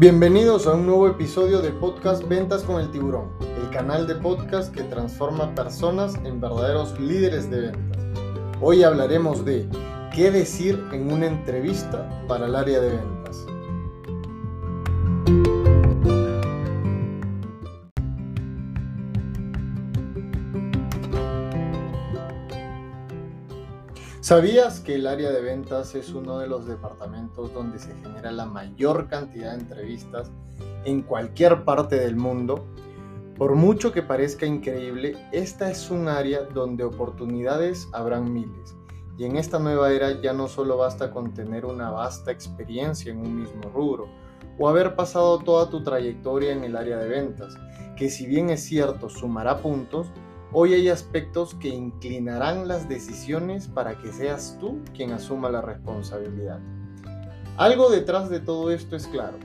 Bienvenidos a un nuevo episodio de Podcast Ventas con el Tiburón, el canal de podcast que transforma personas en verdaderos líderes de ventas. Hoy hablaremos de qué decir en una entrevista para el área de ventas. ¿Sabías que el área de ventas es uno de los departamentos donde se genera la mayor cantidad de entrevistas en cualquier parte del mundo? Por mucho que parezca increíble, esta es un área donde oportunidades habrán miles. Y en esta nueva era ya no solo basta con tener una vasta experiencia en un mismo rubro o haber pasado toda tu trayectoria en el área de ventas, que si bien es cierto sumará puntos, Hoy hay aspectos que inclinarán las decisiones para que seas tú quien asuma la responsabilidad. Algo detrás de todo esto es claro,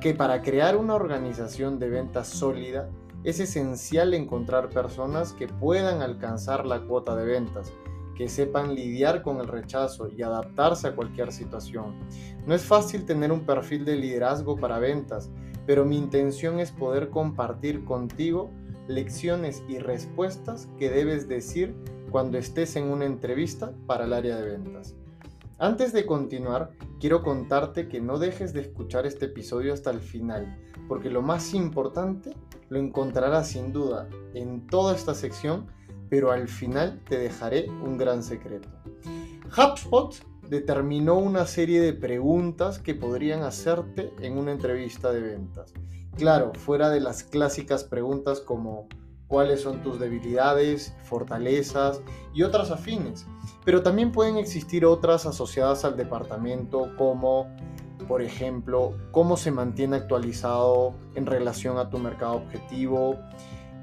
que para crear una organización de ventas sólida es esencial encontrar personas que puedan alcanzar la cuota de ventas, que sepan lidiar con el rechazo y adaptarse a cualquier situación. No es fácil tener un perfil de liderazgo para ventas, pero mi intención es poder compartir contigo lecciones y respuestas que debes decir cuando estés en una entrevista para el área de ventas. Antes de continuar, quiero contarte que no dejes de escuchar este episodio hasta el final, porque lo más importante lo encontrarás sin duda en toda esta sección, pero al final te dejaré un gran secreto. HubSpot determinó una serie de preguntas que podrían hacerte en una entrevista de ventas Claro, fuera de las clásicas preguntas como cuáles son tus debilidades, fortalezas y otras afines. Pero también pueden existir otras asociadas al departamento como, por ejemplo, cómo se mantiene actualizado en relación a tu mercado objetivo,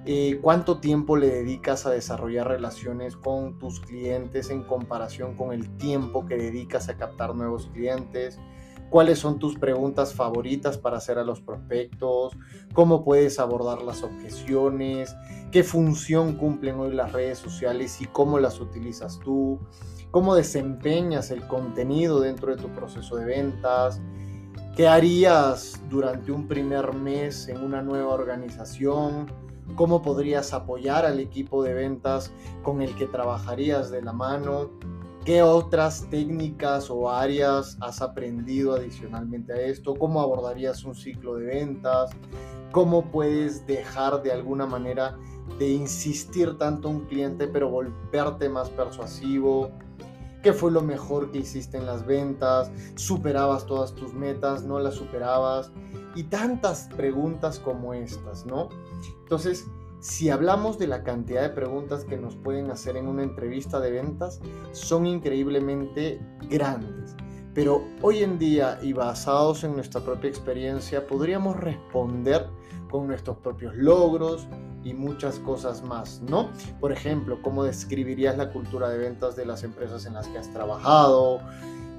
eh, cuánto tiempo le dedicas a desarrollar relaciones con tus clientes en comparación con el tiempo que dedicas a captar nuevos clientes, cuáles son tus preguntas favoritas para hacer a los prospectos, cómo puedes abordar las objeciones, qué función cumplen hoy las redes sociales y cómo las utilizas tú, cómo desempeñas el contenido dentro de tu proceso de ventas, qué harías durante un primer mes en una nueva organización, cómo podrías apoyar al equipo de ventas con el que trabajarías de la mano ¿Qué otras técnicas o áreas has aprendido adicionalmente a esto? ¿Cómo abordarías un ciclo de ventas? ¿Cómo puedes dejar de alguna manera de insistir tanto a un cliente pero volverte más persuasivo? ¿Qué fue lo mejor que hiciste en las ventas? ¿Superabas todas tus metas? ¿No las superabas? Y tantas preguntas como estas, ¿no? Entonces, si hablamos de la cantidad de preguntas que nos pueden hacer en una entrevista de ventas, son increíblemente grandes. Pero hoy en día y basados en nuestra propia experiencia, podríamos responder con nuestros propios logros y muchas cosas más, ¿no? Por ejemplo, ¿cómo describirías la cultura de ventas de las empresas en las que has trabajado?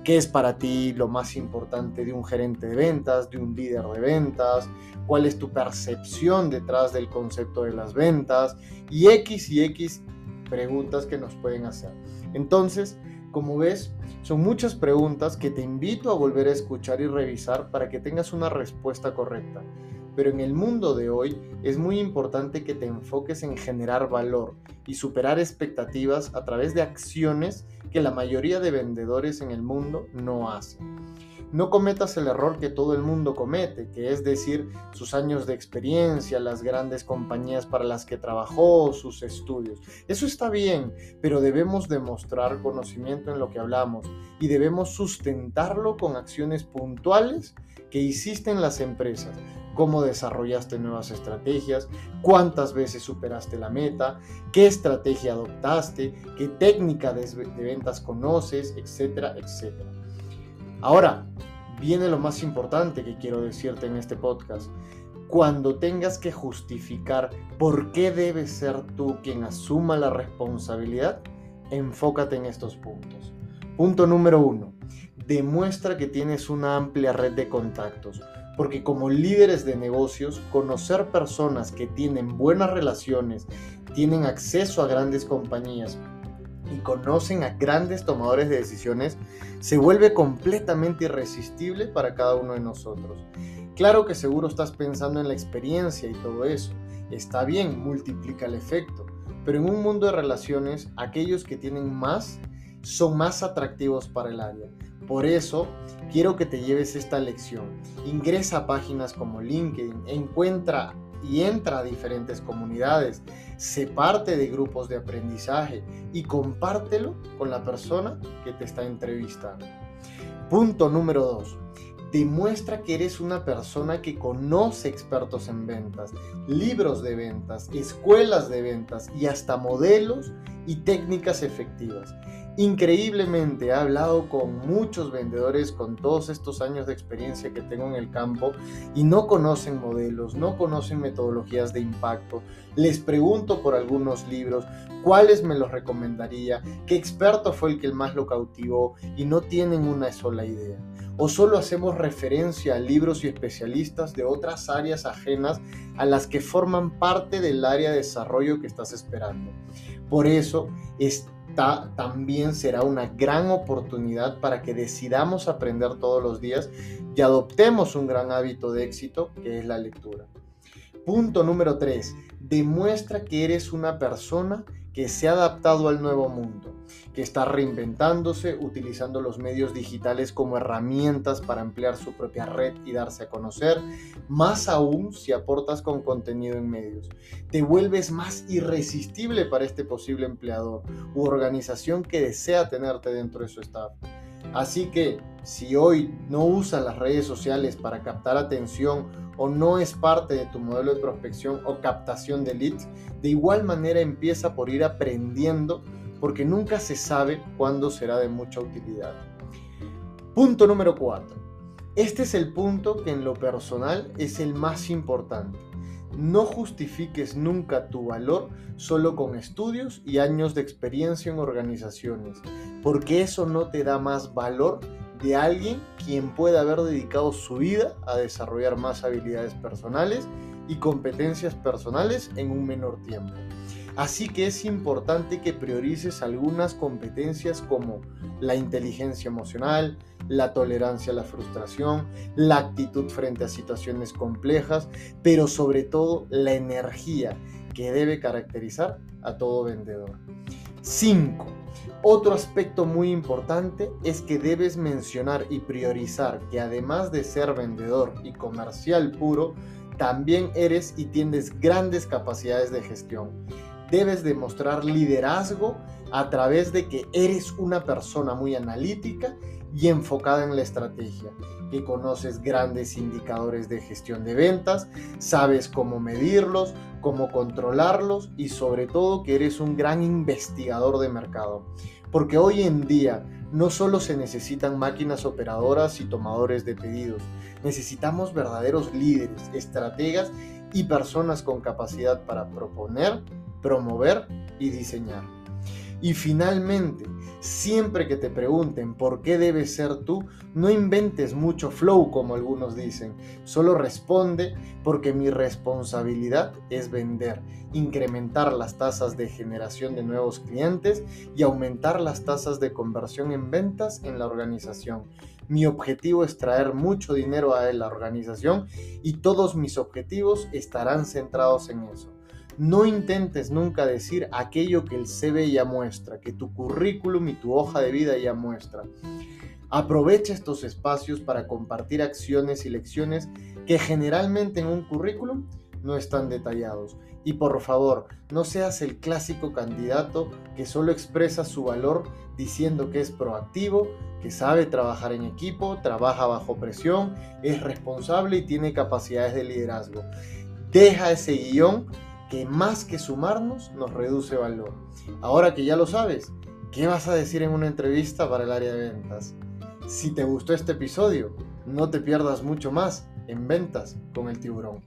¿Qué es para ti lo más importante de un gerente de ventas, de un líder de ventas? ¿Cuál es tu percepción detrás del concepto de las ventas? Y X y X preguntas que nos pueden hacer. Entonces, como ves, son muchas preguntas que te invito a volver a escuchar y revisar para que tengas una respuesta correcta. Pero en el mundo de hoy es muy importante que te enfoques en generar valor y superar expectativas a través de acciones que la mayoría de vendedores en el mundo no hacen. No cometas el error que todo el mundo comete, que es decir, sus años de experiencia, las grandes compañías para las que trabajó, sus estudios. Eso está bien, pero debemos demostrar conocimiento en lo que hablamos y debemos sustentarlo con acciones puntuales que hiciste en las empresas, cómo desarrollaste nuevas estrategias, cuántas veces superaste la meta, qué estrategia adoptaste, qué técnica de, ventas conoces, etcétera, etcétera. Ahora, viene lo más importante que quiero decirte en este podcast. Cuando tengas que justificar por qué debes ser tú quien asuma la responsabilidad, enfócate en estos puntos. Punto número uno, demuestra que tienes una amplia red de contactos porque como líderes de negocios, conocer personas que tienen buenas relaciones, tienen acceso a grandes compañías y conocen a grandes tomadores de decisiones, se vuelve completamente irresistible para cada uno de nosotros. Claro que seguro estás pensando en la experiencia y todo eso. Está bien, multiplica el efecto. Pero en un mundo de relaciones, aquellos que tienen más son más atractivos para el área. Por eso, quiero que te lleves esta lección. Ingresa a páginas como LinkedIn, encuentra y entra a diferentes comunidades, sé parte de grupos de aprendizaje y compártelo con la persona que te está entrevistando. Punto número 2. Demuestra que eres una persona que conoce expertos en ventas, libros de ventas, escuelas de ventas y hasta modelos y técnicas efectivas. Increíblemente he hablado con muchos vendedores con todos estos años de experiencia que tengo en el campo y no conocen modelos, no conocen metodologías de impacto. Les pregunto por algunos libros, cuáles me los recomendaría, qué experto fue el que más lo cautivó y no tienen una sola idea. O solo hacemos referencia a libros y especialistas de otras áreas ajenas a las que forman parte del área de desarrollo que estás esperando. Por eso, es también será una gran oportunidad para que decidamos aprender todos los días y adoptemos un gran hábito de éxito que es la lectura. Punto número 3. Demuestra que eres una persona que se ha adaptado al nuevo mundo, que está reinventándose, utilizando los medios digitales como herramientas para ampliar su propia red y darse a conocer, más aún si aportas con contenido en medios. Te vuelves más irresistible para este posible empleador u organización que desea tenerte dentro de su staff. Así que si hoy no usas las redes sociales para captar atención o no es parte de tu modelo de prospección o captación de leads, de igual manera empieza por ir aprendiendo porque nunca se sabe cuándo será de mucha utilidad. Punto número 4. Este es el punto que en lo personal es el más importante. No justifiques nunca tu valor solo con estudios y años de experiencia en organizaciones, porque eso no te da más valor de alguien quien pueda haber dedicado su vida a desarrollar más habilidades personales y competencias personales en un menor tiempo. Así que es importante que priorices algunas competencias como la inteligencia emocional, la tolerancia a la frustración, la actitud frente a situaciones complejas, pero sobre todo la energía que debe caracterizar a todo vendedor. 5. Otro aspecto muy importante es que debes mencionar y priorizar que además de ser vendedor y comercial puro, también eres y tienes grandes capacidades de gestión. Debes demostrar liderazgo a través de que eres una persona muy analítica y enfocada en la estrategia, que conoces grandes indicadores de gestión de ventas, sabes cómo medirlos, cómo controlarlos y sobre todo que eres un gran investigador de mercado. Porque hoy en día no solo se necesitan máquinas operadoras y tomadores de pedidos, necesitamos verdaderos líderes, estrategas y personas con capacidad para proponer, promover y diseñar. Y finalmente, siempre que te pregunten por qué debes ser tú, no inventes mucho flow como algunos dicen. Solo responde porque mi responsabilidad es vender, incrementar las tasas de generación de nuevos clientes y aumentar las tasas de conversión en ventas en la organización. Mi objetivo es traer mucho dinero a la organización y todos mis objetivos estarán centrados en eso. No intentes nunca decir aquello que el CV ya muestra, que tu currículum y tu hoja de vida ya muestra. Aprovecha estos espacios para compartir acciones y lecciones que generalmente en un currículum no están detallados. Y por favor, no seas el clásico candidato que solo expresa su valor diciendo que es proactivo, que sabe trabajar en equipo, trabaja bajo presión, es responsable y tiene capacidades de liderazgo. Deja ese guion que más que sumarnos nos reduce valor. Ahora que ya lo sabes, ¿qué vas a decir en una entrevista para el área de ventas? Si te gustó este episodio, no te pierdas mucho más en ventas con el tiburón.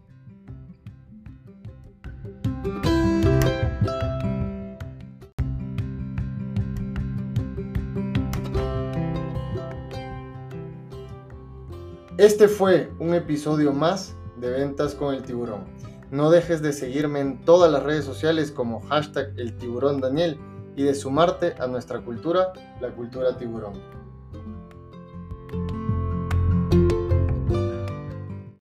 Este fue un episodio más de Ventas con el Tiburón. No dejes de seguirme en todas las redes sociales como hashtag el tiburón Daniel y de sumarte a nuestra cultura, la cultura tiburón.